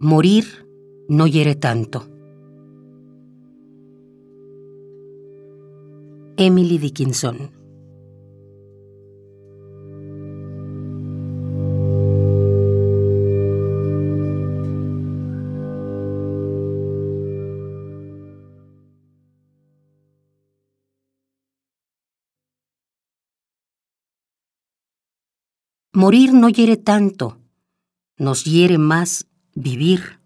Morir no hiere tanto. Emily Dickinson Morir no hiere tanto, nos hiere más vivir.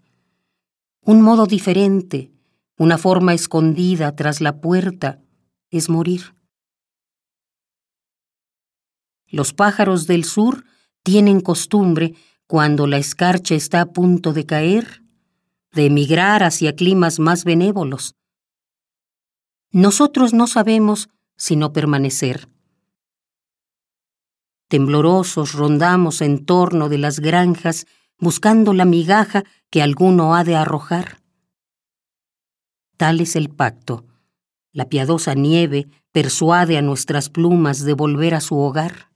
Un modo diferente, una forma escondida tras la puerta, es morir. Los pájaros del sur tienen costumbre, cuando la escarcha está a punto de caer, de emigrar hacia climas más benévolos. Nosotros no sabemos sino permanecer. Temblorosos rondamos en torno de las granjas buscando la migaja que alguno ha de arrojar. Tal es el pacto. La piadosa nieve persuade a nuestras plumas de volver a su hogar.